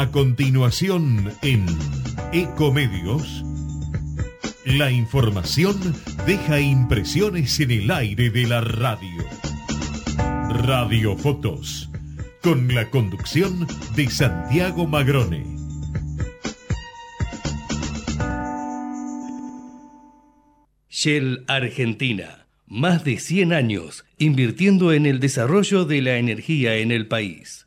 A continuación en Ecomedios, la información deja impresiones en el aire de la radio. Radio Fotos, con la conducción de Santiago Magrone. Shell Argentina, más de 100 años invirtiendo en el desarrollo de la energía en el país.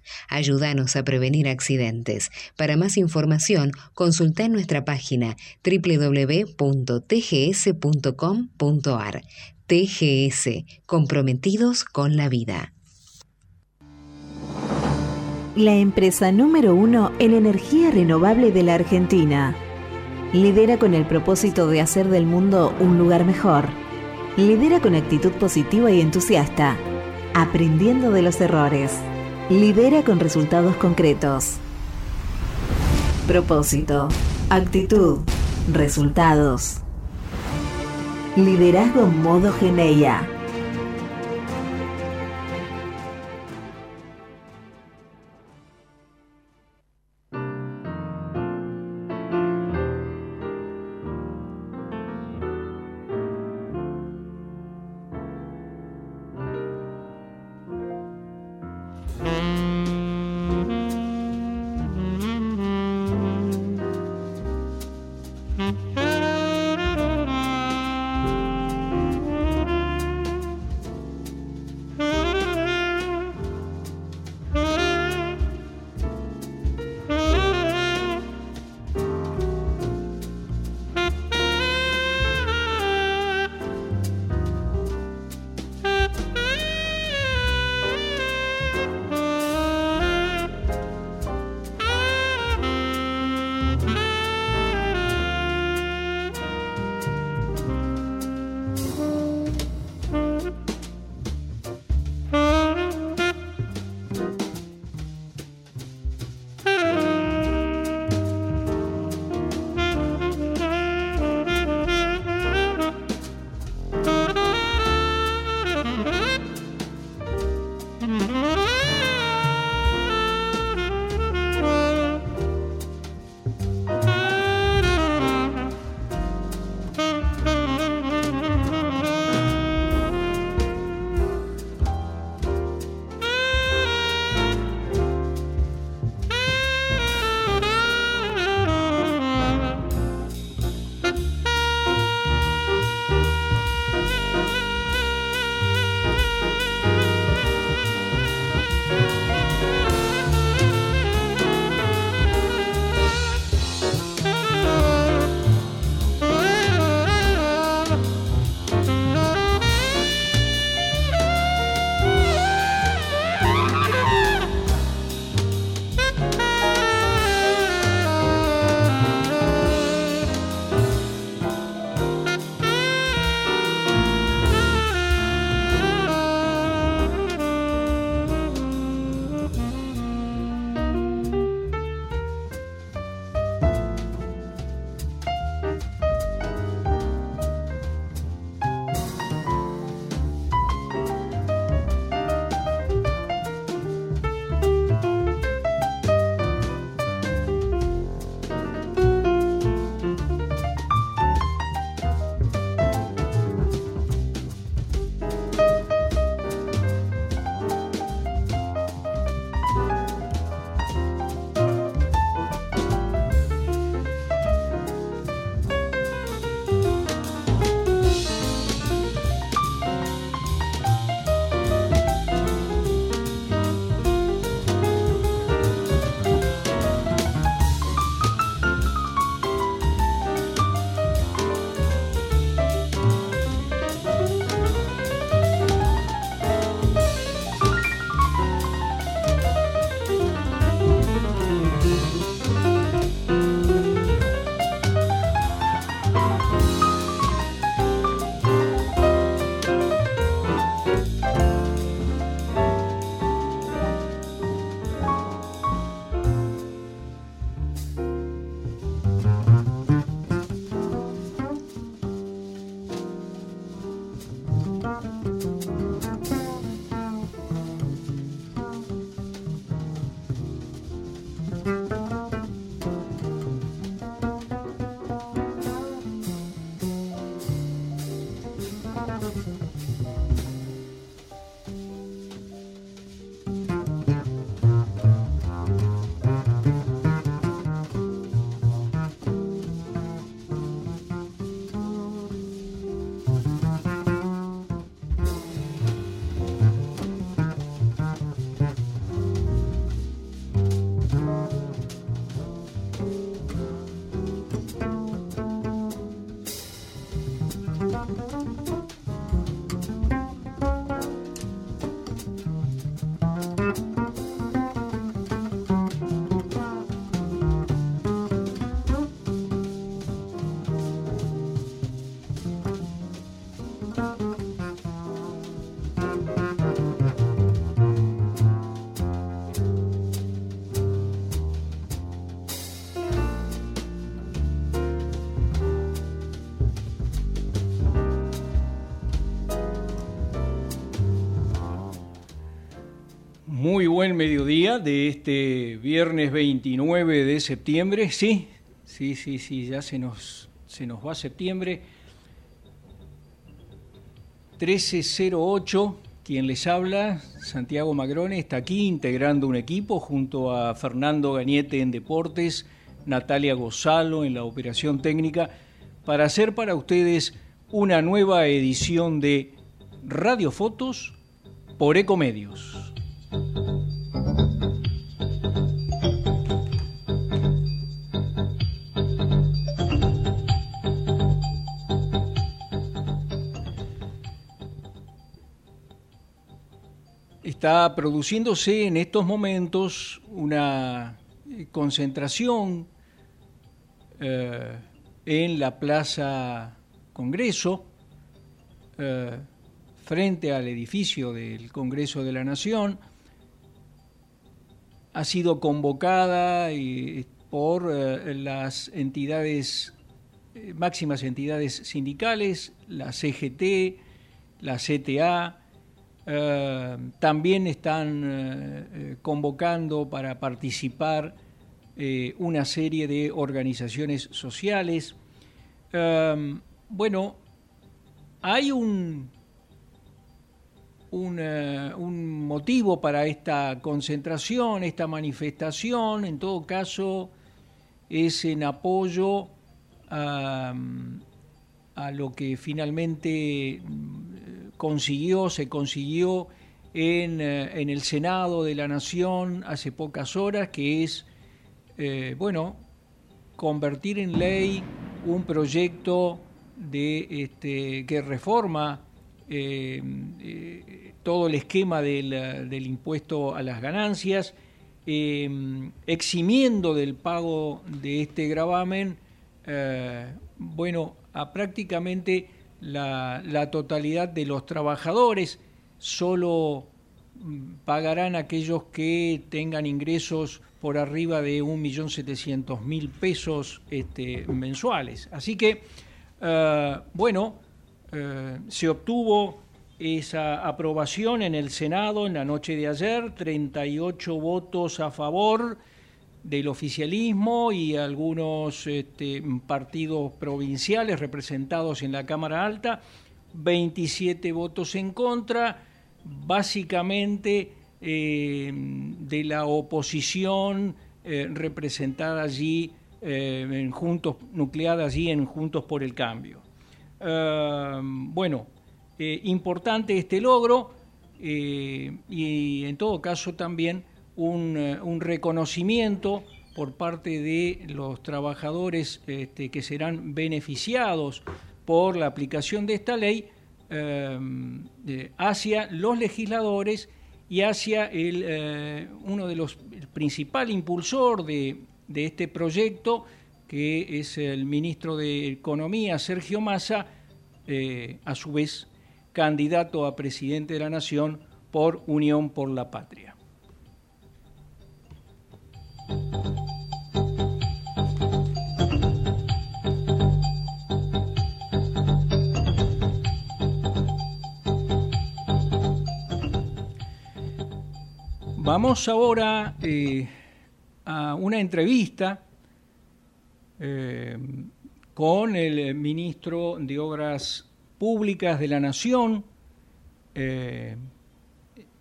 Ayúdanos a prevenir accidentes. Para más información, consulta en nuestra página www.tgs.com.ar. TGS, comprometidos con la vida. La empresa número uno en energía renovable de la Argentina. Lidera con el propósito de hacer del mundo un lugar mejor Lidera con actitud positiva y entusiasta, aprendiendo de los errores. Lidera con resultados concretos. Propósito, actitud, resultados. Liderazgo modo Geneia. Mm-hmm. Buen mediodía de este viernes 29 de septiembre. Sí, sí, sí, sí, ya se nos, se nos va septiembre. 1308, quien les habla, Santiago Magrone, está aquí integrando un equipo junto a Fernando Gañete en Deportes, Natalia Gozalo en la operación técnica, para hacer para ustedes una nueva edición de Radiofotos por Ecomedios. Está produciéndose en estos momentos una concentración eh, en la Plaza Congreso, eh, frente al edificio del Congreso de la Nación, ha sido convocada eh, por eh, las entidades, eh, máximas entidades sindicales, la CGT, la CTA, también están convocando para participar una serie de organizaciones sociales. bueno, hay un un, motivo para esta concentración, esta manifestación, en todo caso es en apoyo a, lo que finalmente mm, consiguió, se consiguió en, en, el Senado de la Nación hace pocas horas, que es, eh, bueno, convertir en ley un proyecto de, este, que reforma eh, eh, todo el esquema del, impuesto a las ganancias, eh, eximiendo del pago de este gravamen, bueno, a prácticamente la, totalidad de los trabajadores, solo mm, pagarán aquellos que tengan ingresos por arriba de 1.700.000 pesos este, mensuales. Así que, bueno, eh, se obtuvo esa aprobación en el Senado en la noche de ayer, 38 votos a favor del oficialismo y algunos este, partidos provinciales representados en la Cámara Alta, 27 votos en contra, básicamente eh, de la oposición eh, representada allí, en Juntos, nucleada allí en Juntos por el Cambio. Em, bueno, eh, importante este logro eh, y en todo caso también un, eh, reconocimiento por parte de los trabajadores este, que serán beneficiados por la aplicación de esta ley em, hacia los legisladores y hacia el, uno de los el principal impulsor de este proyecto, que es el ministro de Economía, Sergio Massa, eh, a su vez candidato a presidente de la Nación por Unión por la Patria. Vamos ahora eh, a una entrevista eh, con el ministro de Obras Públicas de la Nación, eh,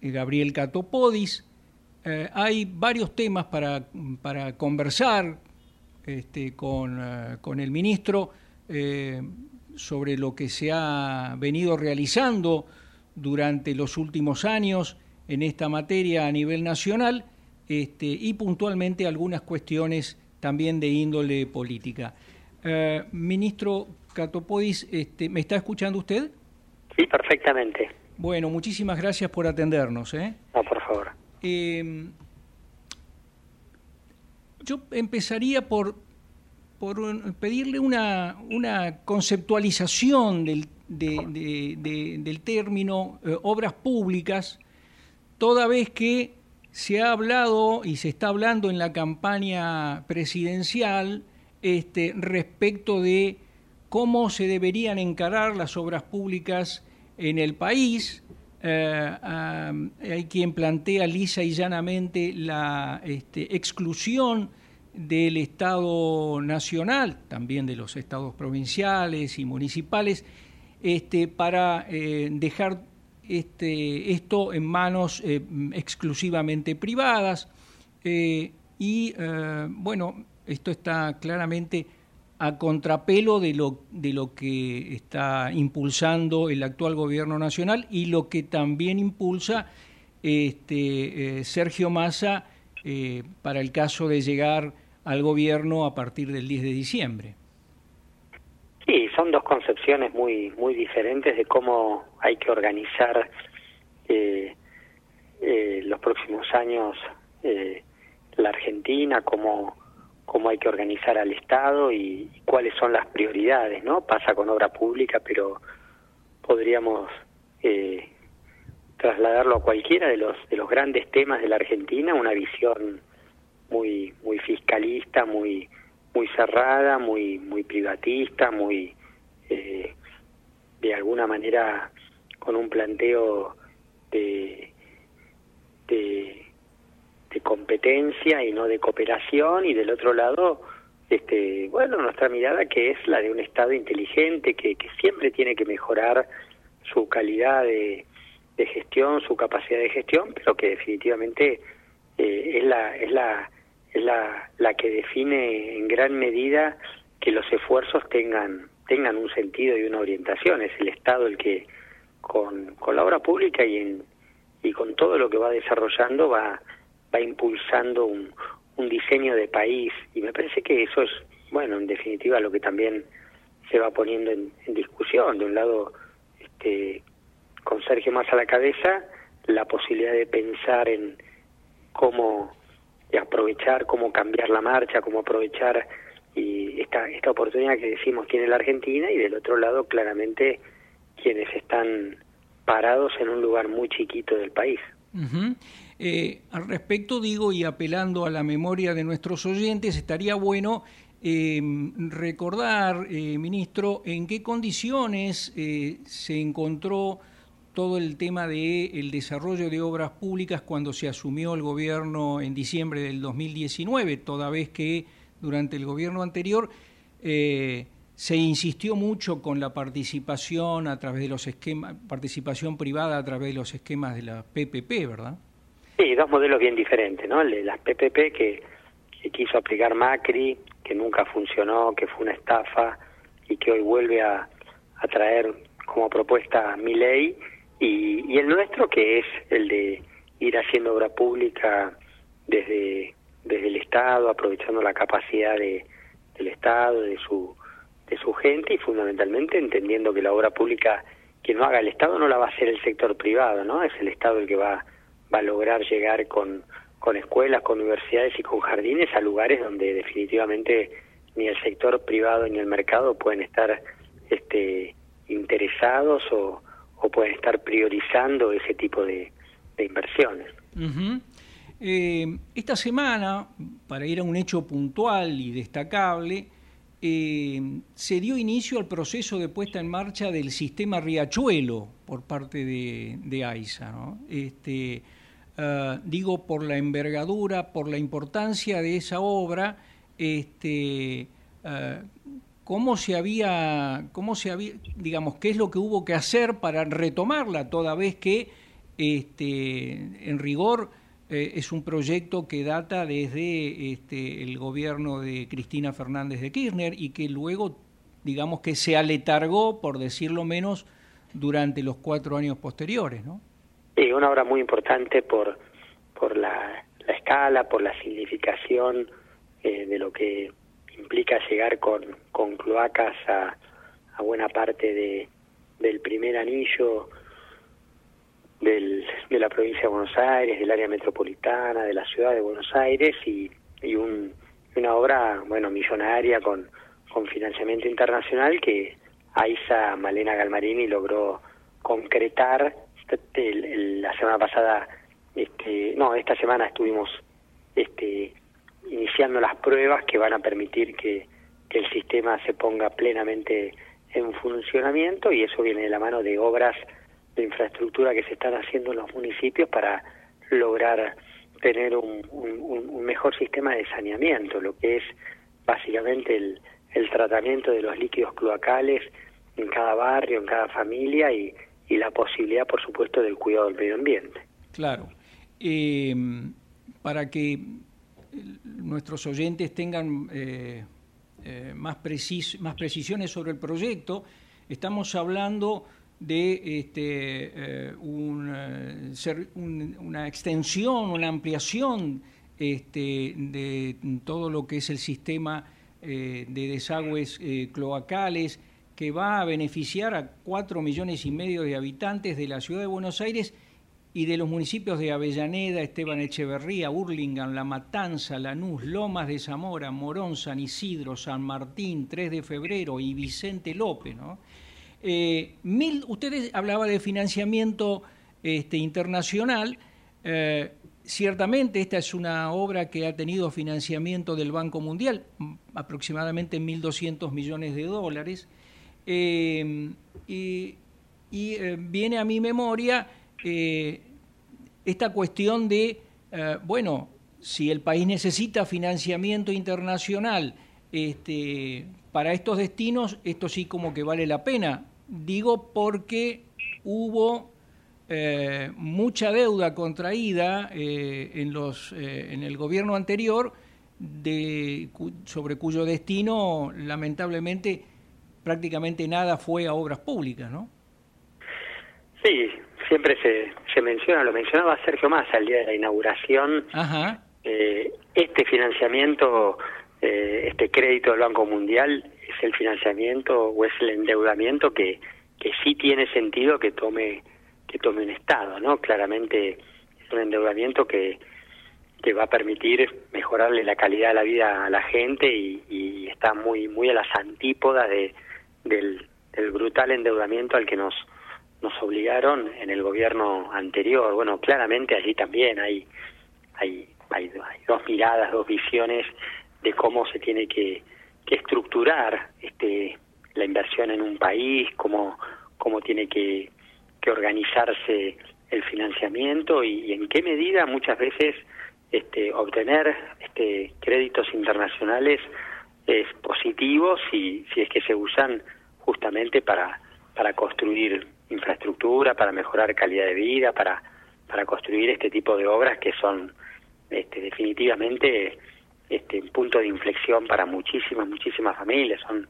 Gabriel Catopodis. Eh, hay varios temas para, para conversar este, con, con, el ministro sobre lo que se ha venido realizando durante los últimos años en esta materia a nivel nacional este, y puntualmente algunas cuestiones también de índole política. Eh, ministro Catopodis, este, ¿me está escuchando usted? Sí, perfectamente. Bueno, muchísimas gracias por atendernos. ¿eh? No, por favor. Em, yo empezaría por, por pedirle una, una conceptualización del, del término eh, obras públicas, toda vez que se ha hablado y se está hablando en la campaña presidencial este, respecto de cómo se deberían encarar las obras públicas en el país. Eh, hay quien plantea lisa y llanamente la este, exclusión del Estado nacional, también de los estados provinciales y municipales, este, para eh, dejar este, esto en manos eh, exclusivamente privadas. y bueno, esto está claramente a contrapelo de lo, de lo que está impulsando el actual gobierno nacional y lo que también impulsa este, eh, Sergio Massa eh, para el caso de llegar al gobierno a partir del 10 de diciembre. Sí, son dos concepciones muy, muy diferentes de cómo hay que organizar eh, los próximos años la Argentina, cómo cómo hay que organizar al Estado y, cuáles son las prioridades, ¿no? Pasa con obra pública, pero podríamos eh, trasladarlo a cualquiera de los de los grandes temas de la Argentina, una visión muy muy fiscalista, muy muy cerrada, muy muy privatista, muy eh, de alguna manera con un planteo de, de de competencia y no de cooperación y del otro lado este bueno nuestra mirada que es la de un estado inteligente que, que siempre tiene que mejorar su calidad de, gestión su capacidad de gestión pero que definitivamente eh, es la es la es la, la que define en gran medida que los esfuerzos tengan tengan un sentido y una orientación es el estado el que con, con la obra pública y en y con todo lo que va desarrollando va va impulsando un, un diseño de país y me parece que eso es, bueno, en definitiva lo que también se va poniendo en, discusión. De un lado, este, con Sergio más a la cabeza, la posibilidad de pensar en cómo de aprovechar, cómo cambiar la marcha, cómo aprovechar y esta, esta oportunidad que decimos tiene la Argentina y del otro lado claramente quienes están parados en un lugar muy chiquito del país. Eh, al respecto digo, y apelando a la memoria de nuestros oyentes, estaría bueno em, recordar, eh, ministro, en qué condiciones eh, se encontró todo el tema del el desarrollo de obras públicas cuando se asumió el gobierno en diciembre del 2019, toda vez que durante el gobierno anterior se insistió mucho con la participación a través de los esquemas, participación privada a través de los esquemas de la PPP, ¿verdad? Sí, dos modelos bien diferentes, ¿no? El de las PPP que, quiso aplicar Macri, que nunca funcionó, que fue una estafa y que hoy vuelve a, traer como propuesta mi ley, y, el nuestro que es el de ir haciendo obra pública desde, desde el Estado, aprovechando la capacidad de, del Estado, de su, de su gente y fundamentalmente entendiendo que la obra pública que no haga el Estado no la va a hacer el sector privado, ¿no? Es el Estado el que va va a lograr llegar con, con escuelas, con universidades y con jardines a lugares donde definitivamente ni el sector privado ni el mercado pueden estar este, interesados o, pueden estar priorizando ese tipo de, inversiones. Eh, esta semana, para ir a un hecho puntual y destacable, eh, se dio inicio al proceso de puesta en marcha del sistema Riachuelo por parte de, de AISA. Este, eh, digo por la envergadura, por la importancia de esa obra, este, cómo se había, cómo se había, digamos, qué es lo que hubo que hacer para retomarla, toda vez que, este, en rigor, eh, es un proyecto que data desde este, el gobierno de Cristina Fernández de Kirchner y que luego, digamos, que se aletargó, por decirlo menos, durante los cuatro años posteriores, ¿no? Sí, una obra muy importante por, por la, escala, por la significación eh, de lo que implica llegar con, con cloacas a, a buena parte de, del primer anillo del, de la provincia de Buenos Aires, del área metropolitana, de la ciudad de Buenos Aires y, y un, una obra, bueno, millonaria con, con financiamiento internacional que Aiza Malena Galmarini logró concretar. La semana pasada, este, no, esta semana estuvimos este, iniciando las pruebas que van a permitir que, que el sistema se ponga plenamente en funcionamiento y eso viene de la mano de obras de infraestructura que se están haciendo en los municipios para lograr tener un, un, mejor sistema de saneamiento, lo que es básicamente el, el tratamiento de los líquidos cloacales en cada barrio, en cada familia y, y la posibilidad, por supuesto, del cuidado del medio ambiente. Claro. Eh, para que nuestros oyentes tengan eh, eh, más, precis más precisiones sobre el proyecto, estamos hablando de este, eh, un, una extensión, una ampliación este, de todo lo que es el sistema de desagües cloacales que va a beneficiar a cuatro millones y medio de habitantes de la ciudad de Buenos Aires y de los municipios de Avellaneda, Esteban Echeverría, Burlingame, La Matanza, Lanús, Lomas de Zamora, Morón, San Isidro, San Martín, 3 de febrero y Vicente López. ¿no? Eh, ustedes hablaba de financiamiento este, internacional. Eh, ciertamente esta es una obra que ha tenido financiamiento del Banco Mundial, aproximadamente 1.200 millones de dólares. Eh, y viene a mi memoria eh, esta cuestión de, eh, bueno, si el país necesita financiamiento internacional este, para estos destinos, esto sí como que vale la pena. Digo porque hubo eh, mucha deuda contraída en, los, en el gobierno anterior de, sobre cuyo destino lamentablemente prácticamente nada fue a obras públicas, ¿no? Sí, siempre se, se menciona, lo mencionaba Sergio Massa el día de la inauguración, eh, este financiamiento, eh, este crédito del Banco Mundial es el financiamiento o es el endeudamiento que, que sí tiene sentido que tome que tome un Estado, ¿no? Claramente es un endeudamiento que, que va a permitir mejorarle la calidad de la vida a la gente y, y está muy muy a las antípodas de, del, del brutal endeudamiento al que nos nos obligaron en el gobierno anterior. Bueno, claramente allí también hay, hay, hay, dos miradas, dos visiones de cómo se tiene que, estructurar este, la inversión en un país, cómo, cómo tiene que, que organizarse el financiamiento y, en qué medida muchas veces este, obtener este, créditos internacionales es positivo si, si es que se usan justamente para, para construir infraestructura, para mejorar calidad de vida, para, para construir este tipo de obras que son este, definitivamente este, un punto de inflexión para muchísimas, muchísimas familias. Son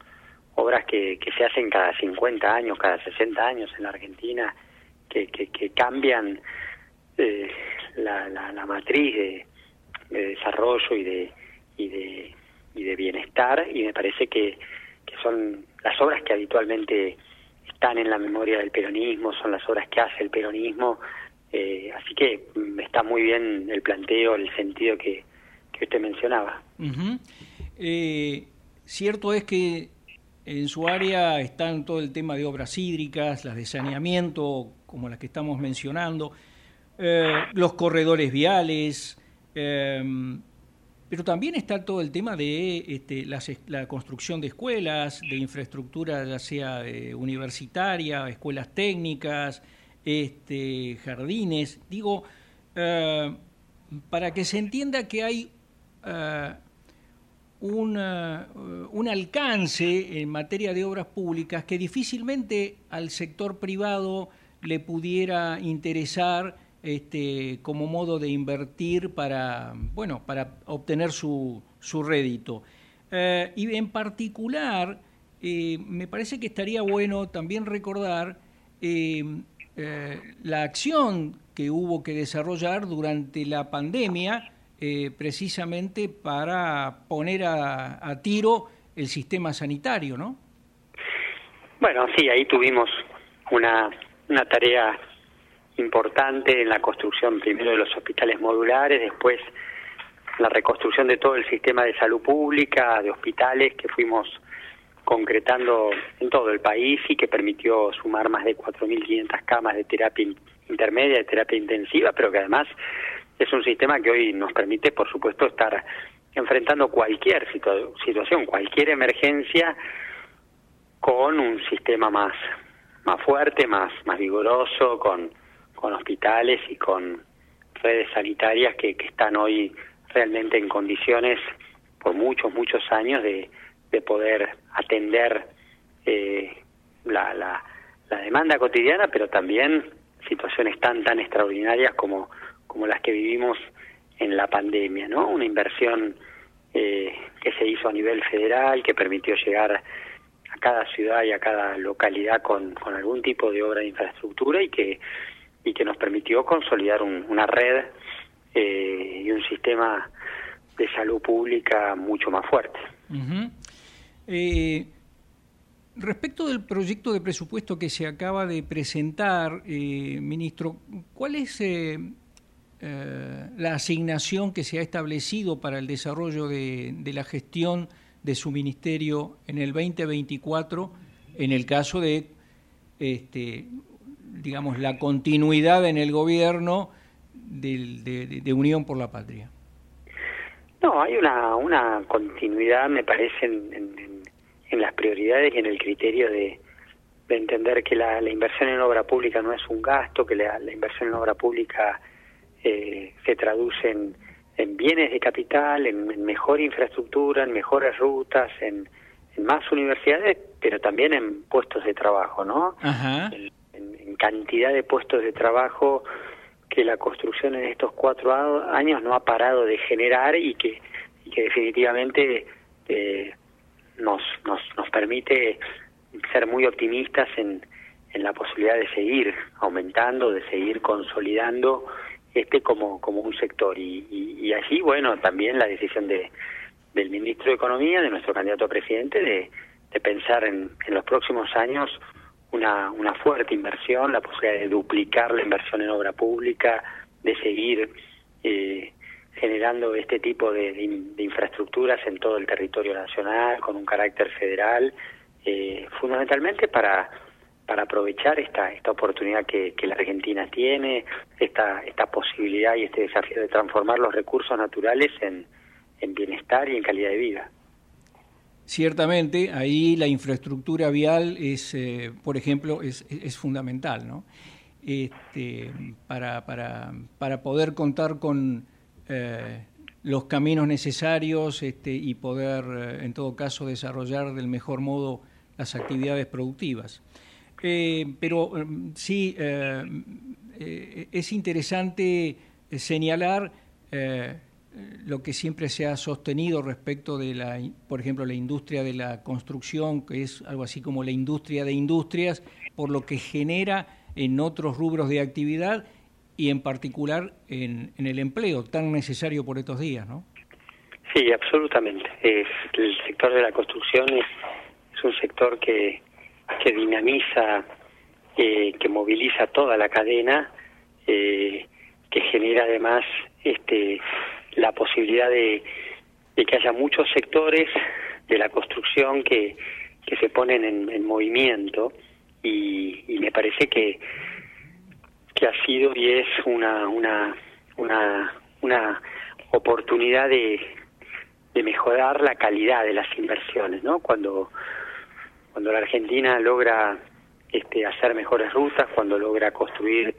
obras que, que se hacen cada 50 años, cada 60 años en la Argentina, que, que, que cambian eh, la, la, la, matriz de, de, desarrollo y de, y de, y de bienestar, y me parece que, que son las obras que habitualmente están en la memoria del peronismo, son las obras que hace el peronismo, eh, así que mm, está muy bien el planteo, el sentido que, que usted mencionaba. eh, cierto es que en su área están todo el tema de obras hídricas, las de saneamiento, como las que estamos mencionando, eh, los corredores viales, eh, pero también está todo el tema de este, la, construcción de escuelas, de infraestructura ya sea eh, universitaria, escuelas técnicas, este, jardines. Digo, eh, para que se entienda que hay uh, un alcance en materia de obras públicas que difícilmente al sector privado le pudiera interesar este, como modo de invertir para, bueno, para obtener su, su rédito. Eh, y en particular, eh, me parece que estaría bueno también recordar eh, la acción que hubo que desarrollar durante la pandemia eh, precisamente para poner a, tiro el sistema sanitario, ¿no? Bueno, sí, ahí tuvimos una, una tarea importante en la construcción primero de los hospitales modulares, después la reconstrucción de todo el sistema de salud pública, de hospitales que fuimos concretando en todo el país y que permitió sumar más de 4.500 camas de terapia intermedia, de terapia intensiva, pero que además es un sistema que hoy nos permite, por supuesto, estar enfrentando cualquier situación, cualquier emergencia con un sistema más más fuerte, más más vigoroso, con con hospitales y con redes sanitarias que, que están hoy realmente en condiciones por muchos, muchos años de, de poder atender eh, la, la, la, demanda cotidiana, pero también situaciones tan, tan extraordinarias como, como las que vivimos en la pandemia, ¿no? Una inversión eh, que se hizo a nivel federal, que permitió llegar a cada ciudad y a cada localidad con, con algún tipo de obra de infraestructura y que y que nos permitió consolidar una red eh, y un sistema de salud pública mucho más fuerte. Eh, respecto del proyecto de presupuesto que se acaba de presentar, eh, ministro, ¿cuál es la asignación que se ha establecido para el desarrollo de, de, la gestión de su ministerio en el 2024 en el caso de este, digamos, la continuidad en el gobierno de, Unión por la Patria? No, hay una, una continuidad, me parece, en, en, las prioridades y en el criterio de, de entender que la, la, inversión en obra pública no es un gasto, que la, inversión en obra pública eh, se traduce en, en, bienes de capital, en, mejor infraestructura, en mejores rutas, en, más universidades, pero también en puestos de trabajo, ¿no? Ajá cantidad de puestos de trabajo que la construcción en estos cuatro años no ha parado de generar y que, definitivamente eh, nos, nos, nos permite ser muy optimistas en, en la posibilidad de seguir aumentando, de seguir consolidando este como, como un sector. Y, y, allí, bueno, también la decisión de, del ministro de Economía, de nuestro candidato a presidente, de, de pensar en, en los próximos años una, una fuerte inversión, la posibilidad de duplicar la inversión en obra pública, de seguir eh, generando este tipo de, infraestructuras en todo el territorio nacional con un carácter federal, eh, fundamentalmente para para aprovechar esta esta oportunidad que, que la Argentina tiene, esta esta posibilidad y este desafío de transformar los recursos naturales en, en bienestar y en calidad de vida. Ciertamente, ahí la infraestructura vial es, eh, por ejemplo, es, es fundamental, ¿no? Este, para, para, para, poder contar con eh, los caminos necesarios este, y poder, eh, en todo caso, desarrollar del mejor modo las actividades productivas. pero sí, es interesante señalar lo que siempre se ha sostenido respecto de la, por ejemplo, la industria de la construcción, que es algo así como la industria de industrias, por lo que genera en otros rubros de actividad y en particular en, el empleo tan necesario por estos días, ¿no? Sí, absolutamente. Es, el sector de la construcción es, un sector que, que dinamiza, eh, que moviliza toda la cadena, eh, que genera además este la posibilidad de, que haya muchos sectores de la construcción que, que se ponen en, movimiento y, me parece que que ha sido y es una una una una oportunidad de, de mejorar la calidad de las inversiones no cuando cuando la Argentina logra este hacer mejores rutas cuando logra construir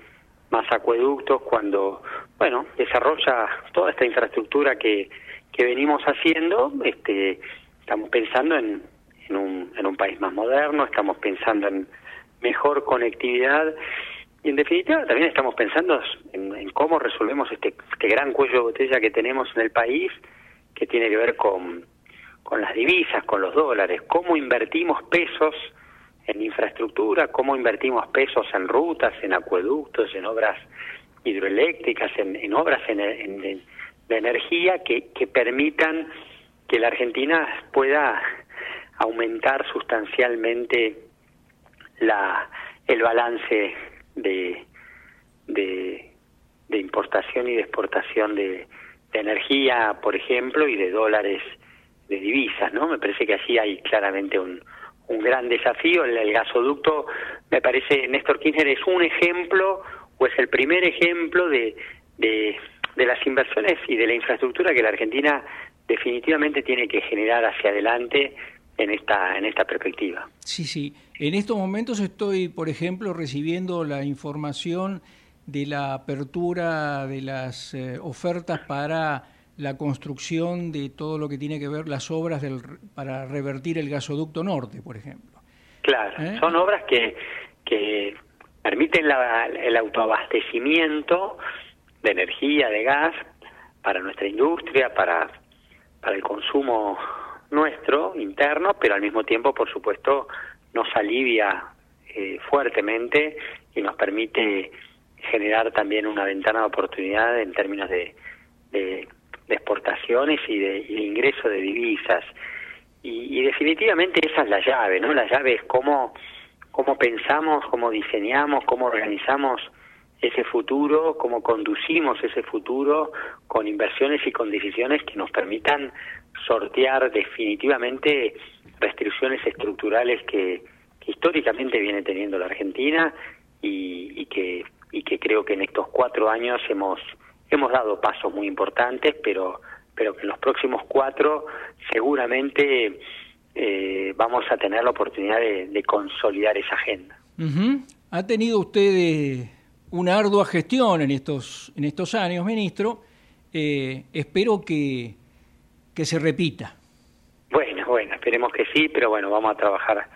más acueductos, cuando, bueno, desarrolla toda esta infraestructura que, que venimos haciendo, este, estamos pensando en, en, un, en un país más moderno, estamos pensando en mejor conectividad y en definitiva también estamos pensando en, en cómo resolvemos este, este gran cuello de botella que tenemos en el país, que tiene que ver con, con las divisas, con los dólares, cómo invertimos pesos en infraestructura, cómo invertimos pesos en rutas, en acueductos, en obras hidroeléctricas, en, obras en, de energía que, que permitan que la Argentina pueda aumentar sustancialmente la, el balance de, de, de importación y de exportación de, de energía, por ejemplo, y de dólares de divisas, ¿no? Me parece que allí hay claramente un, un gran desafío. El, gasoducto, me parece, Néstor Kirchner es un ejemplo o es el primer ejemplo de, de, de las inversiones y de la infraestructura que la Argentina definitivamente tiene que generar hacia adelante en esta en esta perspectiva. Sí, sí. En estos momentos estoy, por ejemplo, recibiendo la información de la apertura de las eh, ofertas para la construcción de todo lo que tiene que ver las obras del, para revertir el gasoducto norte, por ejemplo. Claro, ¿Eh? son obras que, que permiten la, el autoabastecimiento de energía, de gas, para nuestra industria, para, para el consumo nuestro, interno, pero al mismo tiempo, por supuesto, nos alivia eh, fuertemente y nos permite generar también una ventana de oportunidad en términos de, de, exportaciones y de, y de, ingreso de divisas. Y, y, definitivamente esa es la llave, ¿no? La llave es cómo, cómo pensamos, cómo diseñamos, cómo organizamos ese futuro, cómo conducimos ese futuro con inversiones y con decisiones que nos permitan sortear definitivamente restricciones estructurales que, que históricamente viene teniendo la Argentina y, y que y que creo que en estos cuatro años hemos hemos dado pasos muy importantes, pero pero que en los próximos cuatro seguramente eh, vamos a tener la oportunidad de, de consolidar esa agenda. Uh -huh. Ha tenido usted una ardua gestión en estos en estos años, ministro. Eh, espero que que se repita. Bueno, bueno, esperemos que sí, pero bueno, vamos a trabajar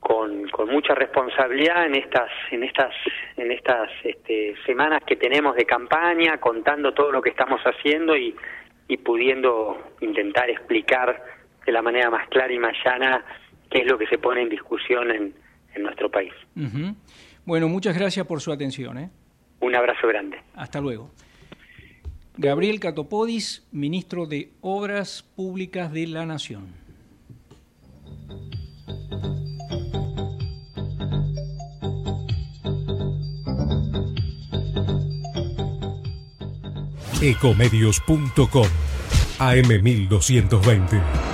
con, con mucha responsabilidad en estas en estas en estas este, semanas que tenemos de campaña contando todo lo que estamos haciendo y, y pudiendo intentar explicar de la manera más clara y más llana qué es lo que se pone en discusión en, en nuestro país. Uh -huh. Bueno, muchas gracias por su atención. ¿eh? Un abrazo grande. Hasta luego. Gabriel Catopodis, ministro de Obras Públicas de la Nación. Ecomedios.com AM1220.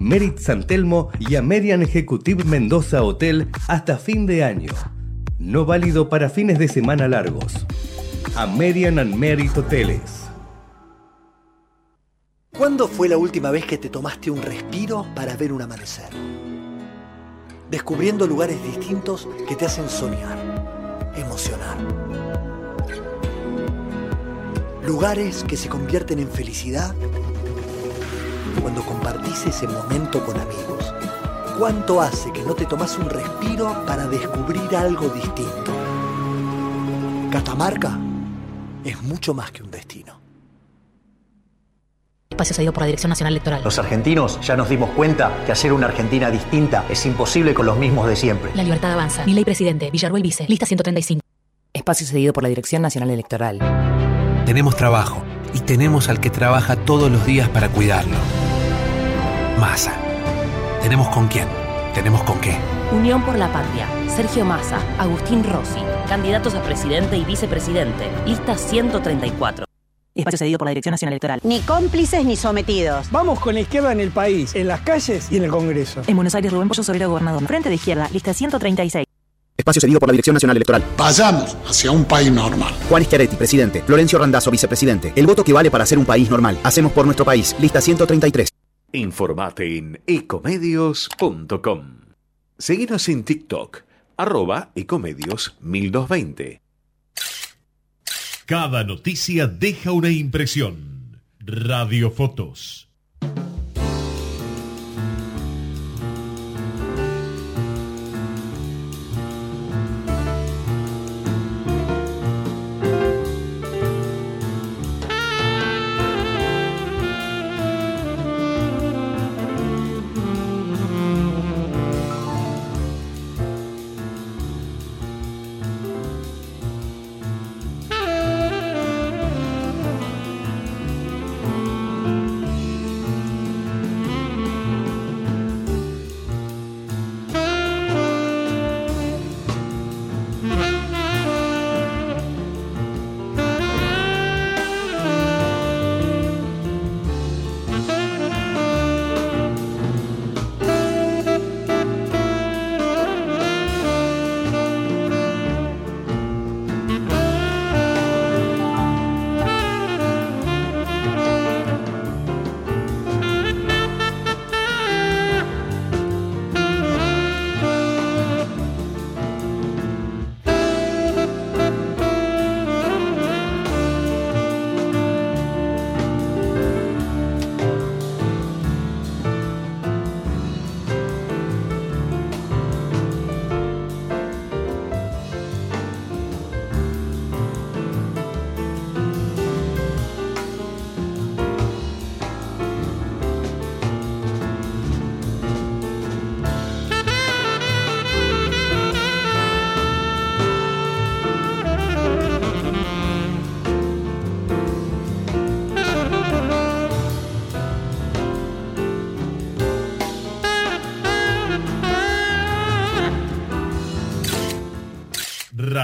Merit San Telmo y Amerian Executive Mendoza Hotel hasta fin de año. No válido para fines de semana largos. Amerian and Merit Hoteles. ¿Cuándo fue la última vez que te tomaste un respiro para ver un amanecer? descubriendo lugares distintos que te hacen soñar, emocionar. Lugares que se convierten en felicidad cuando compartís ese momento con amigos. ¿Cuánto hace que no te tomas un respiro para descubrir algo distinto? Catamarca es mucho más que un destino espacio cedido por la Dirección Nacional Electoral. Los argentinos ya nos dimos cuenta que hacer una Argentina distinta es imposible con los mismos de siempre. La libertad avanza. Mi ley presidente, Villarruel Vice, lista 135. Espacio cedido por la Dirección Nacional Electoral. Tenemos trabajo y tenemos al que trabaja todos los días para cuidarlo. Massa. Tenemos con quién, tenemos con qué. Unión por la Patria, Sergio Massa, Agustín Rossi, candidatos a presidente y vicepresidente, lista 134. Espacio cedido por la Dirección Nacional Electoral. Ni cómplices ni sometidos. Vamos con la izquierda en el país, en las calles y en el Congreso. En Buenos Aires, Rubén Pollo Sobrero, gobernador. Frente de izquierda, lista 136. Espacio cedido por la Dirección Nacional Electoral. Vayamos hacia un país normal. Juan Schiaretti, presidente. Florencio Randazzo, vicepresidente. El voto que vale para hacer un país normal. Hacemos por nuestro país. Lista 133. Informate en ecomedios.com. Seguinos en TikTok, arroba ecomedios 1220. Cada noticia deja una impresión. Radiofotos.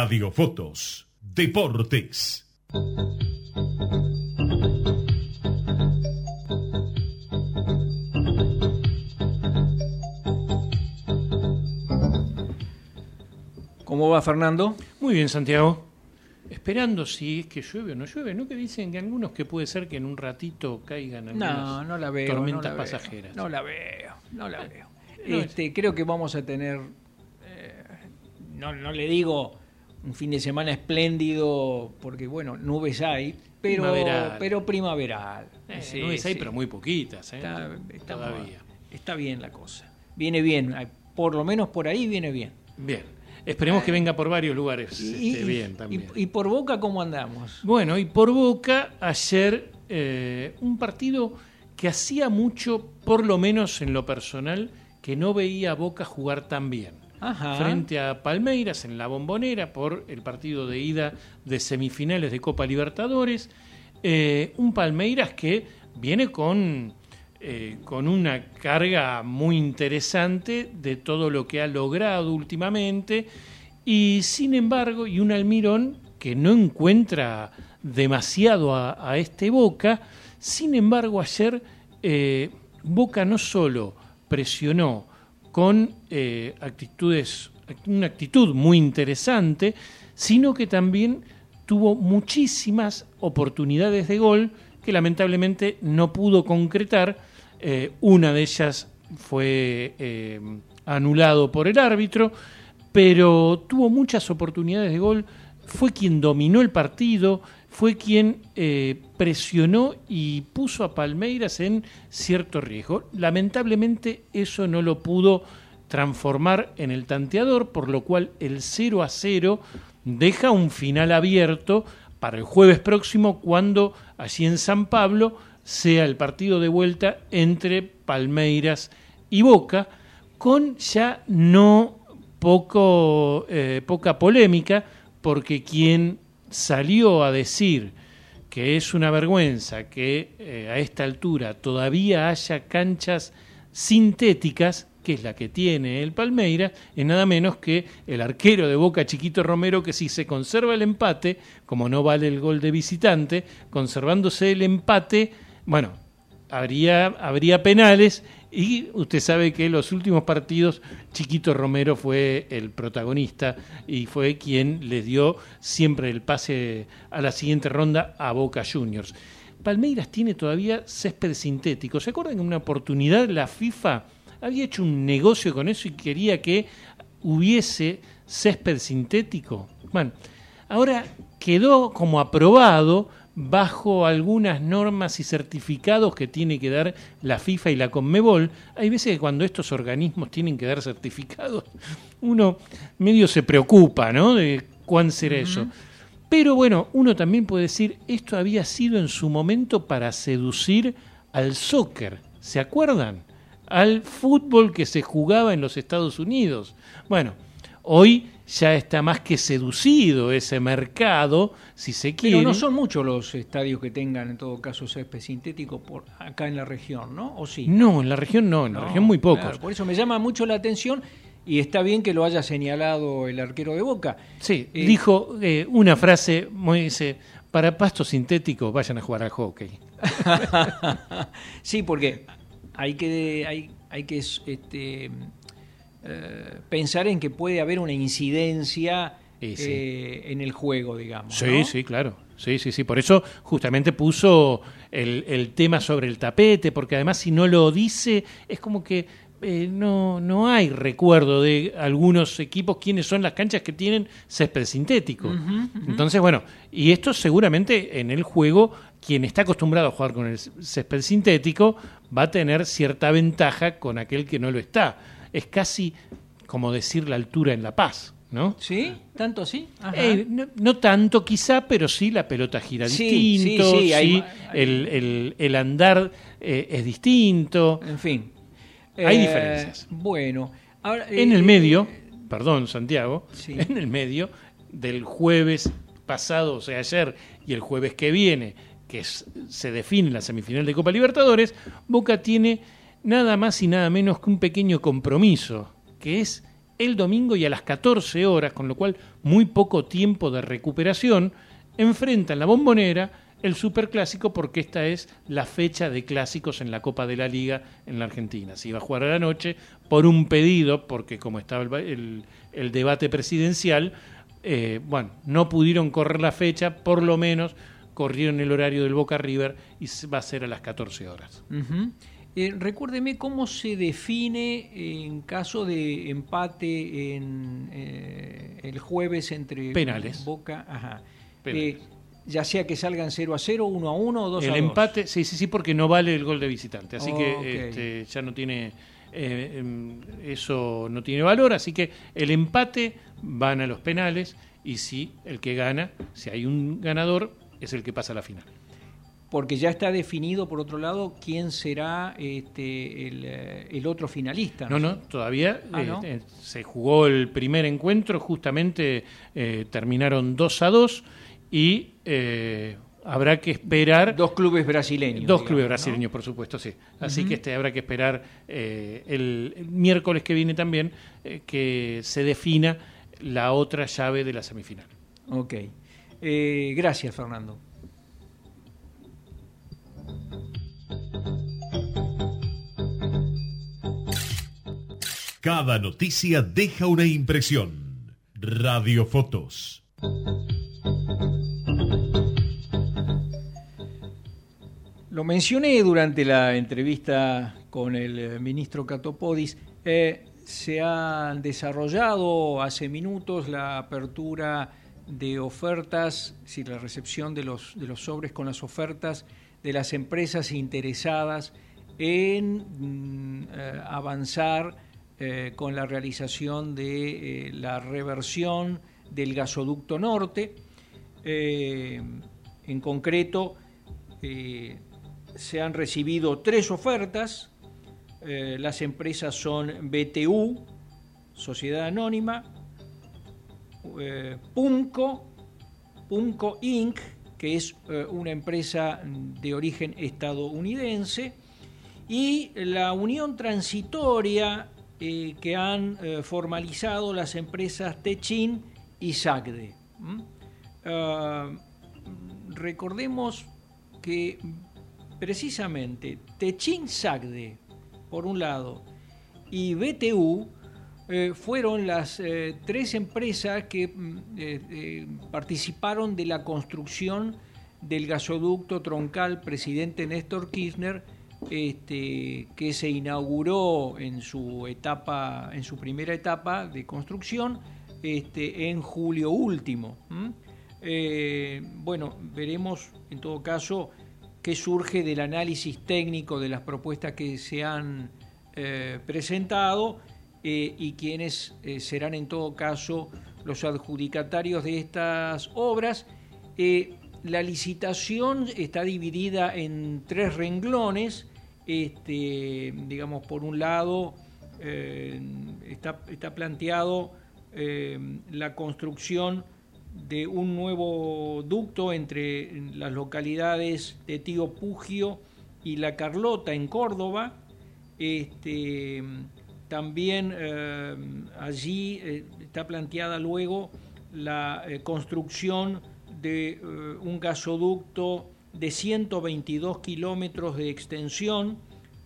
Radiofotos. Deportes. ¿Cómo va Fernando? Muy bien, Santiago. Esperando si es que llueve o no llueve, ¿no? Que dicen que algunos que puede ser que en un ratito caigan algunas No, no la veo. tormentas no la veo, pasajeras. no la veo, no la veo. No, Este, creo que vamos a tener, eh, no, no le digo un fin de semana espléndido, porque bueno, nubes hay, pero Primaveral. pero primaveral. Eh, Sí, nubes hay, pero muy poquitas, ¿eh? Está, está- Todavía. está bien la cosa. Viene bien, por lo menos por ahí viene bien. Bien. Esperemos que venga por varios lugares Y, este, bien y- también. y por Boca, ¿cómo andamos? Bueno, y por Boca, ayer eh, un partido que hacía mucho, por lo menos en lo personal, que no veía a Boca jugar tan bien. Frente a Palmeiras en la bombonera por el partido de ida de semifinales de Copa Libertadores. Eh, un Palmeiras que viene con, eh, con una carga muy interesante de todo lo que ha logrado últimamente y sin embargo, y un Almirón que no encuentra demasiado a, a este Boca, sin embargo ayer eh, Boca no solo presionó con eh, actitudes, una actitud muy interesante, sino que también tuvo muchísimas oportunidades de gol que lamentablemente no pudo concretar. Eh, una de ellas fue eh, anulado por el árbitro, pero tuvo muchas oportunidades de gol, fue quien dominó el partido, fue quien eh, presionó y puso a Palmeiras en cierto riesgo. Lamentablemente eso no lo pudo transformar en el tanteador, por lo cual el 0 a 0 deja un final abierto para el jueves próximo cuando allí en San Pablo sea el partido de vuelta entre Palmeiras y Boca, con ya no poco, eh, poca polémica, porque quien salió a decir que es una vergüenza que eh, a esta altura todavía haya canchas sintéticas, que es la que tiene el Palmeiras, es nada menos que el arquero de Boca Chiquito Romero, que si se conserva el empate, como no vale el gol de visitante, conservándose el empate, bueno, habría, habría penales y usted sabe que en los últimos partidos Chiquito Romero fue el protagonista y fue quien les dio siempre el pase a la siguiente ronda a Boca Juniors. Palmeiras tiene todavía césped sintético. ¿Se acuerdan que en una oportunidad la FIFA había hecho un negocio con eso y quería que hubiese césped sintético? Bueno, ahora quedó como aprobado bajo algunas normas y certificados que tiene que dar la FIFA y la Conmebol. Hay veces que cuando estos organismos tienen que dar certificados, uno medio se preocupa, ¿no? De cuán será eso. Pero bueno, uno también puede decir, esto había sido en su momento para seducir al soccer, ¿se acuerdan? Al fútbol que se jugaba en los Estados Unidos. Bueno, hoy ya está más que seducido ese mercado, si se quiere. Pero no son muchos los estadios que tengan en todo caso césped sintético por acá en la región, ¿no? ¿O sí? No, en la región no, en la región muy pocos. claro, por eso me llama mucho la atención y está bien que lo haya señalado el arquero de Boca. Sí, Eh, dijo eh, una frase, muy dice, para pasto sintético vayan a jugar al hockey. sí, porque hay que, hay, hay que este, eh, pensar en que puede haber una incidencia sí. eh, en el juego, digamos. Sí, ¿no? sí, claro. Sí, sí, sí. Por eso justamente puso el, el tema sobre el tapete, porque además si no lo dice, es como que eh, no, no hay recuerdo de algunos equipos quiénes son las canchas que tienen césped sintético. Entonces, bueno, y esto seguramente en el juego, quien está acostumbrado a jugar con el césped sintético va a tener cierta ventaja con aquel que no lo está. Es casi como decir la altura en La Paz. ¿No? ¿Sí? ¿Tanto así? Eh, no, no tanto quizá, pero sí la pelota gira Sí, distinto, sí, sí, hay- el, el- el andar eh, es distinto. En fin. Hay Eh, diferencias. Bueno. Ahora, En eh, el medio, perdón Santiago, Sí. en el medio del jueves pasado, o sea, ayer, y el jueves que viene, que es- se define la semifinal de Copa Libertadores, Boca tiene nada más y nada menos que un pequeño compromiso, que es el domingo y a las 14 horas, con lo cual muy poco tiempo de recuperación, enfrentan la bombonera el superclásico porque esta es la fecha de clásicos en la Copa de la Liga en la Argentina. Se iba a jugar a la noche por un pedido, porque como estaba el, debate presidencial, eh, bueno, no pudieron correr la fecha, por lo menos corrieron el horario del Boca River y va a ser a las 14 horas. Eh, recuérdeme cómo se define en caso de empate en eh, el jueves entre Penales. Boca. Ajá. Eh, ya sea que salgan 0 a 0, 1 a 1 o 2 el a 2. El empate, sí, sí, sí, porque no vale el gol de visitante. Así que este, ya no tiene. Em, eso no tiene valor. Así que el empate van a los penales y si el que gana, si hay un ganador, es el que pasa a la final porque ya está definido, por otro lado, quién será este, el, eh, otro finalista. No, no, todavía ah, eh, eh, se jugó el primer encuentro, justamente terminaron 2 a 2 y habrá que esperar... Dos clubes brasileños. Dos clubes brasileños, por supuesto, sí. Así que este, habrá que esperar el, el, miércoles que viene también que se defina la otra llave de la semifinal. Ok. gracias, Fernando. Cada noticia deja una impresión. Radiofotos. Lo mencioné durante la entrevista con el eh, ministro Catopodis. Eh, se han desarrollado hace minutos la apertura de ofertas, si la recepción de los, de los sobres con las ofertas de las empresas interesadas en mm, eh, avanzar eh, con la realización de eh, la reversión del gasoducto norte. Eh, en concreto, se han recibido tres ofertas. las empresas son BTU, Sociedad Anónima, PUMCO, PUMCO Inc., que es una empresa de origen estadounidense, y la Unión Transitoria eh, que han eh, formalizado las empresas Techin y SACDE. Ah, recordemos que precisamente Techin SACDE, por un lado, y BTU eh, fueron las tres empresas que mm, participaron de la construcción del gasoducto troncal presidente Néstor Kirchner este, que se inauguró en su etapa, en su primera etapa de construcción, este, en julio último. Eh, bueno, veremos en todo caso qué surge del análisis técnico de las propuestas que se han eh, presentado eh, y quiénes serán en todo caso los adjudicatarios de estas obras. La licitación está dividida en tres renglones. Este, digamos, por un lado, eh, está, planteado eh, la construcción de un nuevo ducto entre las localidades de Tío Pugio y La Carlota en Córdoba. Este, también eh, allí está planteada luego la construcción eh, un gasoducto de 122 kilómetros de extensión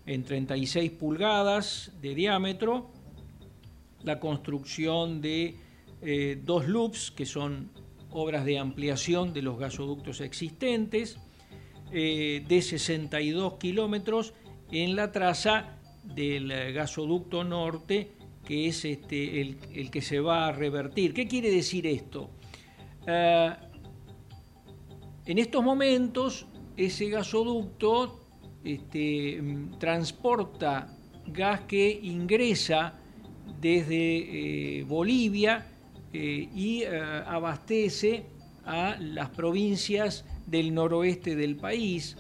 en 36 pulgadas de diámetro, la construcción de eh, dos loops, que son obras de ampliación de los gasoductos existentes, eh, de 62 kilómetros en la traza del gasoducto norte, que es este, el, que se va a revertir. ¿Qué quiere decir esto? En estos momentos, ese gasoducto este, transporta gas que ingresa desde eh, Bolivia eh, y eh, abastece a las provincias del noroeste del país.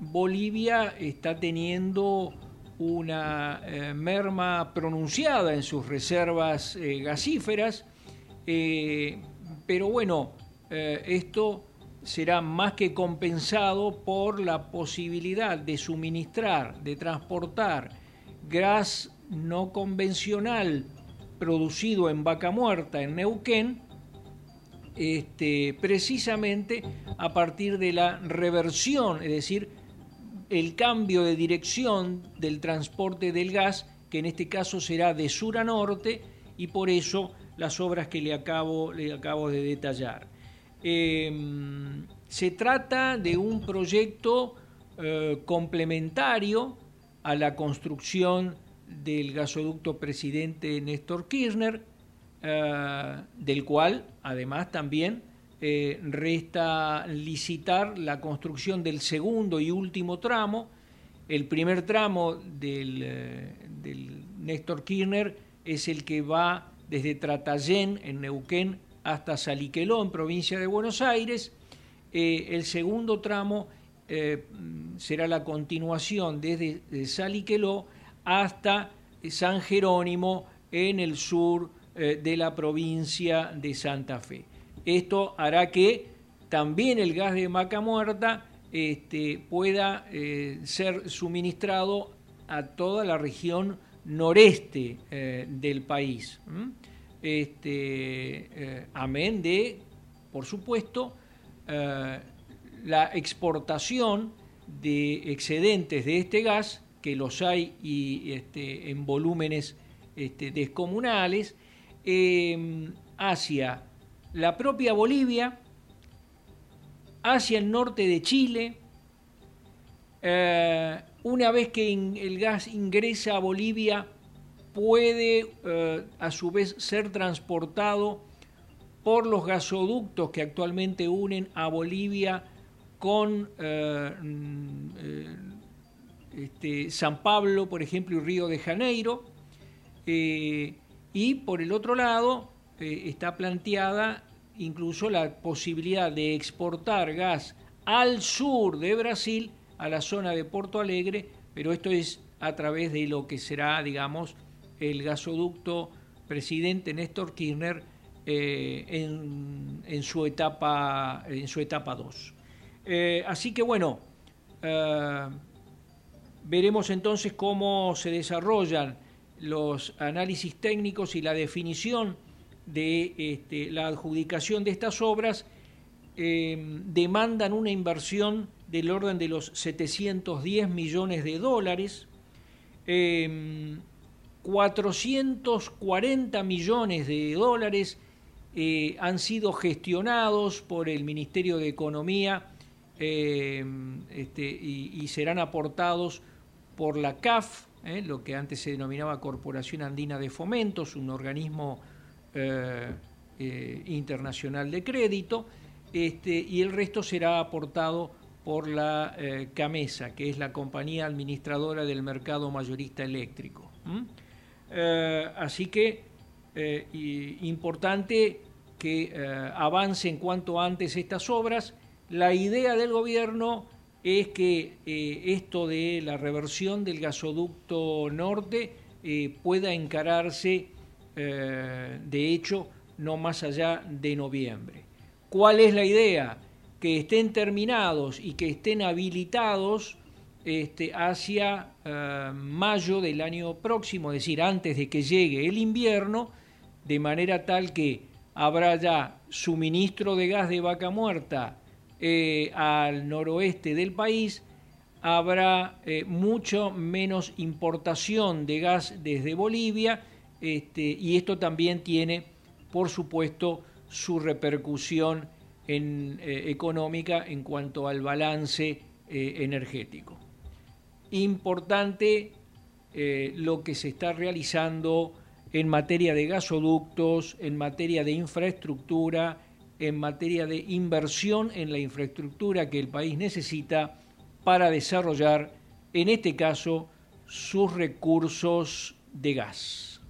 Bolivia está teniendo una merma pronunciada en sus reservas gasíferas, pero bueno, eh, esto será más que compensado por la posibilidad de suministrar, de transportar gas no convencional producido en vaca muerta en Neuquén, este, precisamente a partir de la reversión, es decir, el cambio de dirección del transporte del gas, que en este caso será de sur a norte, y por eso las obras que le acabo, le acabo de detallar. Em, se trata de un proyecto eh, complementario a la construcción del gasoducto presidente Néstor Kirchner, eh, del cual además también eh, resta licitar la construcción del segundo y último tramo. El primer tramo del, Néstor Kirchner es el que va desde Tratallén, en Neuquén, hasta Saliqueló, en provincia de Buenos Aires. el segundo tramo eh, será la continuación desde Saliqueló hasta San Jerónimo en el sur eh, de la provincia de Santa Fe. Esto hará que también el gas de Maca Muerta este, pueda eh, ser suministrado a toda la región noreste del país. Este, amén de, por supuesto, la exportación de excedentes de este gas, que los hay y, este, en volúmenes este, descomunales, em, hacia la propia Bolivia, hacia el norte de Chile. Eh, una vez que el gas ingresa a Bolivia, puede eh, a su vez ser transportado por los gasoductos que actualmente unen a Bolivia con eh, mm, eh, este, San Pablo, por ejemplo, y Río de Janeiro. Y por el otro lado está planteada incluso la posibilidad de exportar gas al sur de Brasil, a la zona de Porto Alegre, pero esto es a través de lo que será, digamos, el gasoducto presidente Néstor Kirchner en, en, su etapa en su etapa 2. Eh, así que bueno, eh, veremos entonces cómo se desarrollan los análisis técnicos y la definición de este, la adjudicación de estas obras. Eh, demandan una inversión del orden de los 710 millones de dólares. 440 millones de dólares han sido gestionados por el Ministerio de Economía eh, este, y, serán aportados por la CAF, eh, lo que antes se denominaba Corporación Andina de Fomentos, un organismo eh, internacional de crédito, este, y el resto será aportado por la CAMESA, que es la compañía administradora del mercado mayorista eléctrico. Así que importante que avancen cuanto antes estas obras la idea del gobierno es que eh, esto de la reversión del gasoducto norte eh, pueda encararse, eh, de hecho, no más allá de noviembre. ¿Cuál es la idea? Que estén terminados y que estén habilitados este, hacia mayo del año próximo, es decir, antes de que llegue el invierno, de manera tal que habrá ya suministro de gas de vaca muerta eh, al noroeste del país, habrá eh, mucho menos importación de gas desde Bolivia este, y esto también tiene, por supuesto, su repercusión eh, económica en cuanto al balance energético. Importante lo que se está realizando en materia de gasoductos, en materia de infraestructura, en materia de inversión en la infraestructura que el país necesita para desarrollar, en este caso, sus recursos de gas.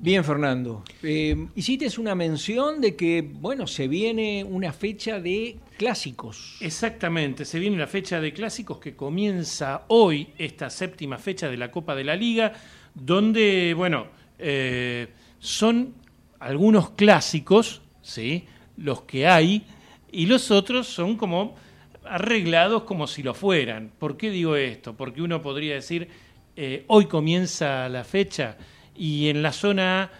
Bien, Fernando. Eh, hiciste una mención de que, bueno, se viene una fecha de clásicos. Exactamente, se viene la fecha de clásicos que comienza hoy, esta séptima fecha de la Copa de la Liga, donde, bueno, eh, son algunos clásicos, ¿sí? los que hay, y los otros son como arreglados como si lo fueran. ¿Por qué digo esto? Porque uno podría decir, eh, hoy comienza la fecha y en la zona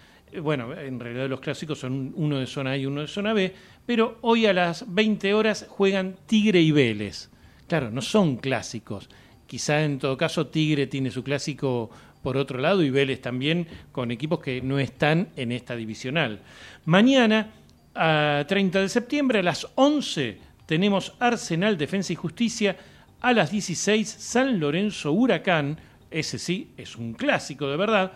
bueno, en realidad los clásicos son uno de zona A y uno de zona B, pero hoy a las 20 horas juegan Tigre y Vélez. Claro, no son clásicos. Quizá en todo caso Tigre tiene su clásico por otro lado y Vélez también con equipos que no están en esta divisional. Mañana, a 30 de septiembre, a las 11, tenemos Arsenal, Defensa y Justicia. A las 16, San Lorenzo Huracán. Ese sí, es un clásico de verdad.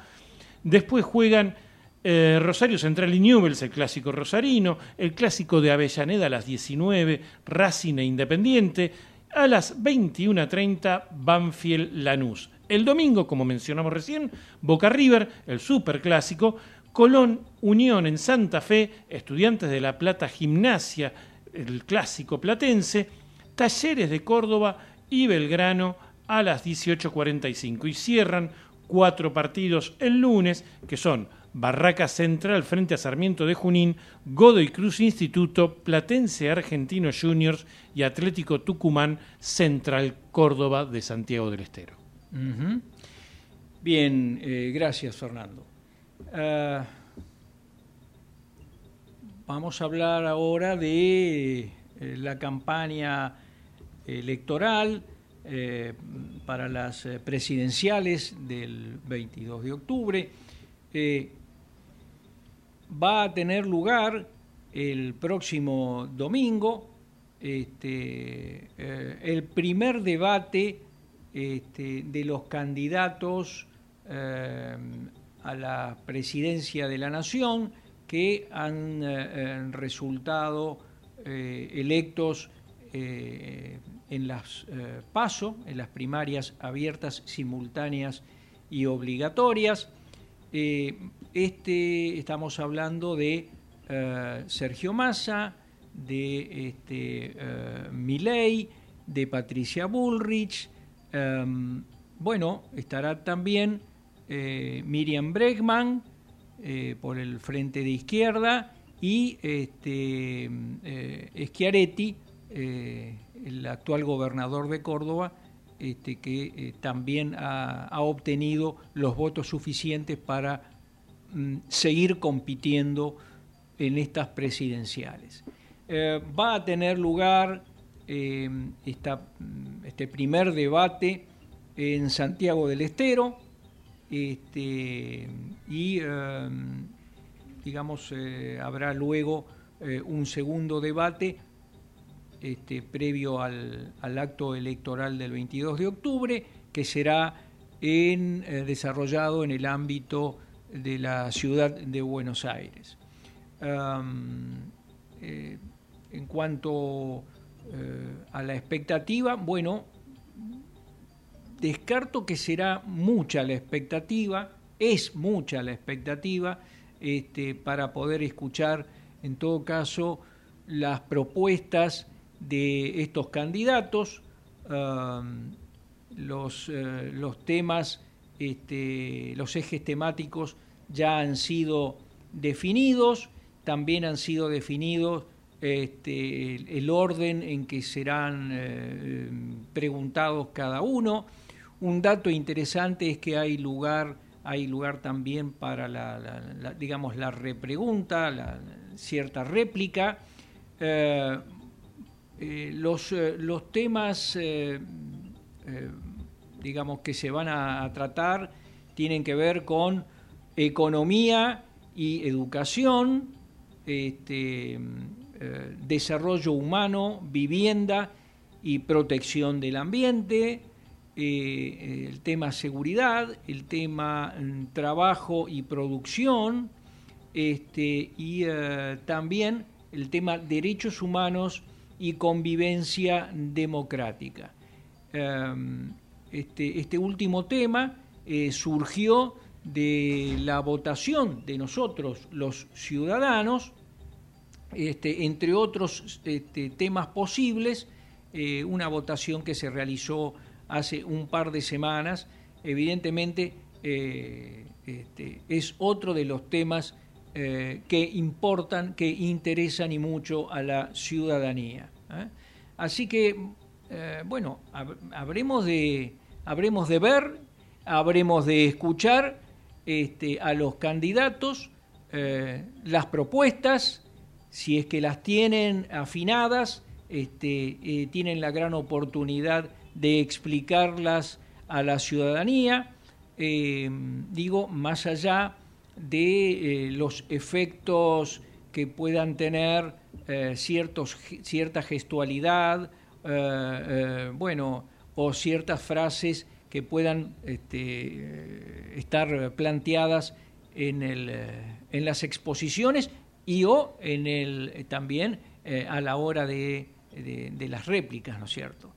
Después juegan eh, Rosario Central y Newells, el clásico rosarino. El clásico de Avellaneda a las 19, Racing e Independiente. A las 21.30, Banfield Lanús. El domingo, como mencionamos recién, Boca River, el superclásico, Colón, Unión en Santa Fe, Estudiantes de La Plata, Gimnasia, el clásico platense, Talleres de Córdoba y Belgrano a las 18.45. Y cierran cuatro partidos el lunes, que son Barraca Central frente a Sarmiento de Junín, Godoy Cruz Instituto, Platense Argentino Juniors y Atlético Tucumán Central Córdoba de Santiago del Estero. Bien, eh, gracias Fernando. Ah, vamos a hablar ahora de eh, la campaña electoral eh, para las presidenciales del 22 de octubre. va a tener lugar el próximo domingo este, el primer debate este, de los candidatos eh, a la presidencia de la Nación que han eh, resultado eh, electos en las PASO, en las primarias abiertas, simultáneas y obligatorias. este, estamos hablando de Sergio Massa, de este, Milei, de Patricia Bullrich, Em, bueno, estará también eh, Miriam Bregman eh, por el frente de izquierda y este, eh, Schiaretti, el actual gobernador de Córdoba, este, que también ha, obtenido los votos suficientes para mm, seguir compitiendo en estas presidenciales. va a tener lugar Em, mm, este primer debate en Santiago del Estero este, y em, digamos eh, habrá luego eh, un segundo debate este, previo al, acto electoral del 22 de octubre que será eh, desarrollado en el ámbito de la ciudad de Buenos Aires. Em, en cuanto eh, a la expectativa, bueno, descarto que será mucha la expectativa, es mucha la expectativa este, para poder escuchar en todo caso las propuestas de estos candidatos, los, eh, los temas, este, los ejes temáticos ya han sido definidos, también han sido definidos este, el orden en que serán eh, preguntados cada uno. Un dato interesante es que hay lugar, hay lugar también para la, digamos, la repregunta, la, cierta réplica. Eh, eh, los, los, temas, digamos, que se van a, tratar tienen que ver con economía y educación, este, eh, desarrollo humano, vivienda y protección del ambiente, eh, el tema seguridad, el tema mm, trabajo y producción, este, y eh, también el tema derechos humanos y convivencia democrática. Em, este, este, último tema surgió de la votación de nosotros, los ciudadanos, este, entre otros este, temas posibles, eh, una votación que se realizó hace un par de semanas, evidentemente eh, este, es otro de los temas que importan, que interesan y mucho a la ciudadanía. Así que, bueno, habremos de, habremos de ver, habremos de escuchar este, a los candidatos las propuestas, si es que las tienen afinadas, este, eh, tienen la gran oportunidad de explicarlas a la ciudadanía, eh, digo, más allá de eh, los efectos que puedan tener ciertos, cierta gestualidad, bueno, o ciertas frases que puedan este, estar planteadas en, el, en las exposiciones y o en el, eh, también eh, a la hora de, las réplicas, ¿no es cierto?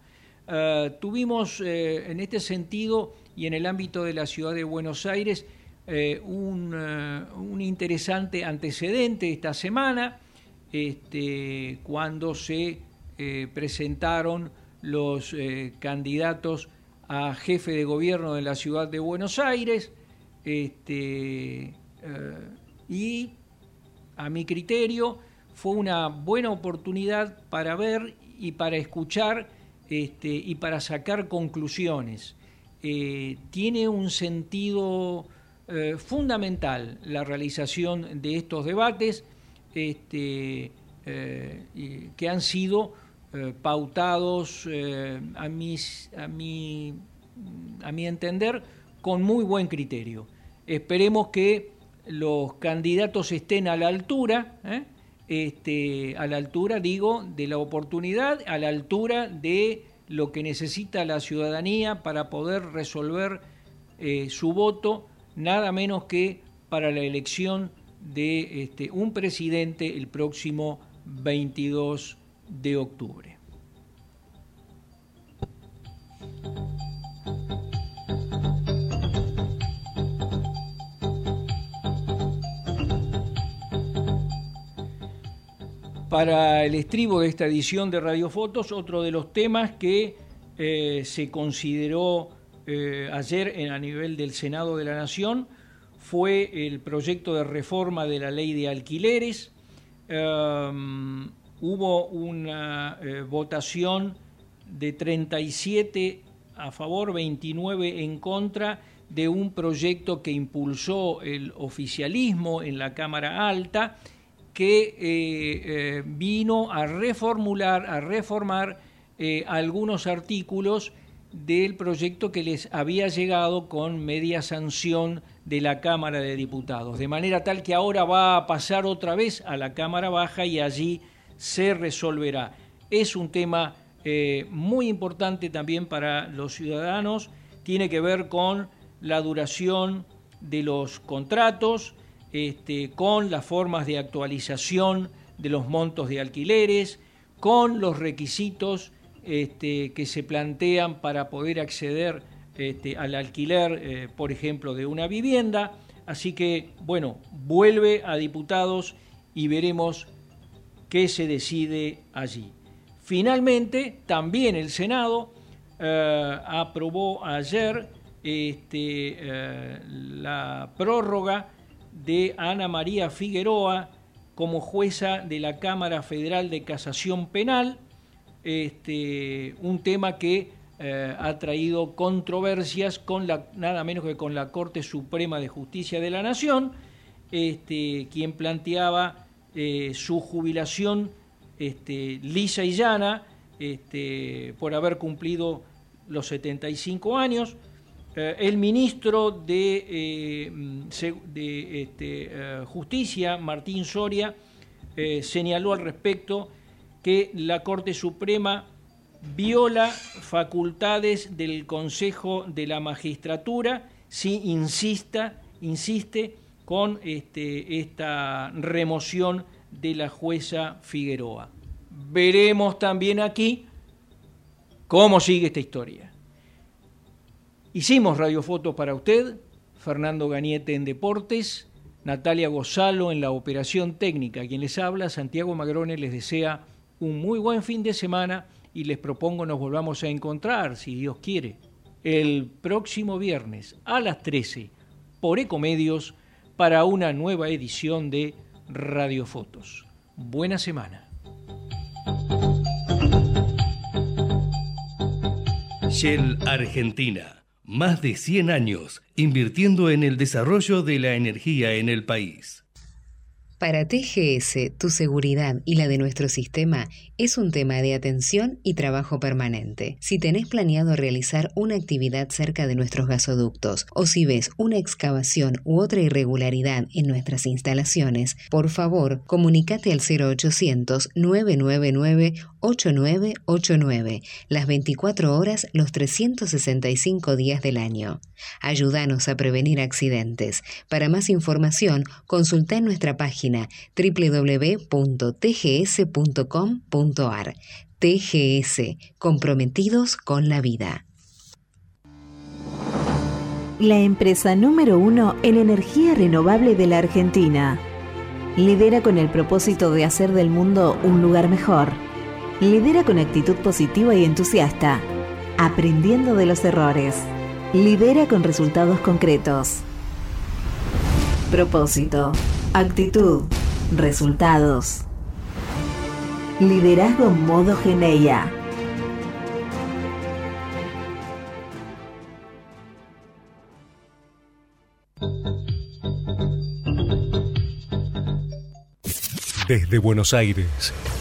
Tuvimos eh, en este sentido y en el ámbito de la ciudad de Buenos Aires un, un, interesante antecedente esta semana, este, cuando se presentaron los candidatos a jefe de gobierno de la ciudad de Buenos Aires, este, y a mi criterio, fue una buena oportunidad para ver y para escuchar este, y para sacar conclusiones. Eh, tiene un sentido eh, fundamental la realización de estos debates este, eh, que han sido pautados a, mis, a, mi, a mi entender con muy buen criterio. Esperemos que los candidatos estén a la altura, ¿eh? este, a la altura, digo, de la oportunidad, a la altura de lo que necesita la ciudadanía para poder resolver eh, su voto, nada menos que para la elección de este, un presidente el próximo 22 de octubre. Para el estribo de esta edición de Radiofotos, otro de los temas que eh, se consideró eh, ayer en, a nivel del Senado de la Nación fue el proyecto de reforma de la ley de alquileres. Um, hubo una eh, votación de 37 a favor, 29 en contra de un proyecto que impulsó el oficialismo en la Cámara Alta que eh, eh, vino a reformular, a reformar algunos artículos del proyecto que les había llegado con media sanción de la Cámara de Diputados, de manera tal que ahora va a pasar otra vez a la Cámara Baja y allí se resolverá. Es un tema muy importante también para los ciudadanos, tiene que ver con la duración de los contratos, este, con las formas de actualización de los montos de alquileres, con los requisitos este, que se plantean para poder acceder este, al alquiler, eh, por ejemplo, de una vivienda. Así que, bueno, vuelve a diputados y veremos qué se decide allí. Finalmente, también el Senado eh, aprobó ayer eh, la prórroga de Ana María Figueroa como jueza de la Cámara Federal de Casación Penal, este, un tema que eh, ha traído controversias con la, nada menos que con la Corte Suprema de Justicia de la Nación, este, quien planteaba eh, su jubilación este, lisa y llana este, por haber cumplido los 75 años. Eh, el ministro de, Justicia, Martín Soria, señaló al respecto que la Corte Suprema viola facultades del Consejo de la Magistratura si insista, insiste con este, esta remoción de la jueza Figueroa. Veremos también aquí cómo sigue esta historia. Hicimos radiofotos para usted, Fernando Gañete en Deportes, Natalia Gozalo en la operación técnica. Quien les habla, Santiago Magrone, les desea un muy buen fin de semana y les propongo nos volvamos a encontrar, si Dios quiere, el próximo viernes a las 13 por Ecomedios para una nueva edición de Radio Fotos. Buena semana. Shell Argentina. Más de 100 años invirtiendo en el desarrollo de la energía en el país. Para TGS, tu seguridad y la de nuestro sistema es un tema de atención y trabajo permanente. Si tenés planeado realizar una actividad cerca de nuestros gasoductos o si ves una excavación u otra irregularidad en nuestras instalaciones, por favor, comunícate al 0800 999 8989, las 24 horas, los 365 días del año. Ayúdanos a prevenir accidentes. Para más información, consulta en nuestra página www.tgs.com.ar. TGS, comprometidos con la vida. La empresa número uno en energía renovable de la Argentina. Lidera con el propósito de hacer del mundo un lugar mejor Lidera con actitud positiva y entusiasta, aprendiendo de los errores. Lidera con resultados concretos. Propósito, actitud, resultados. Liderazgo modo Geneia. Desde Buenos Aires,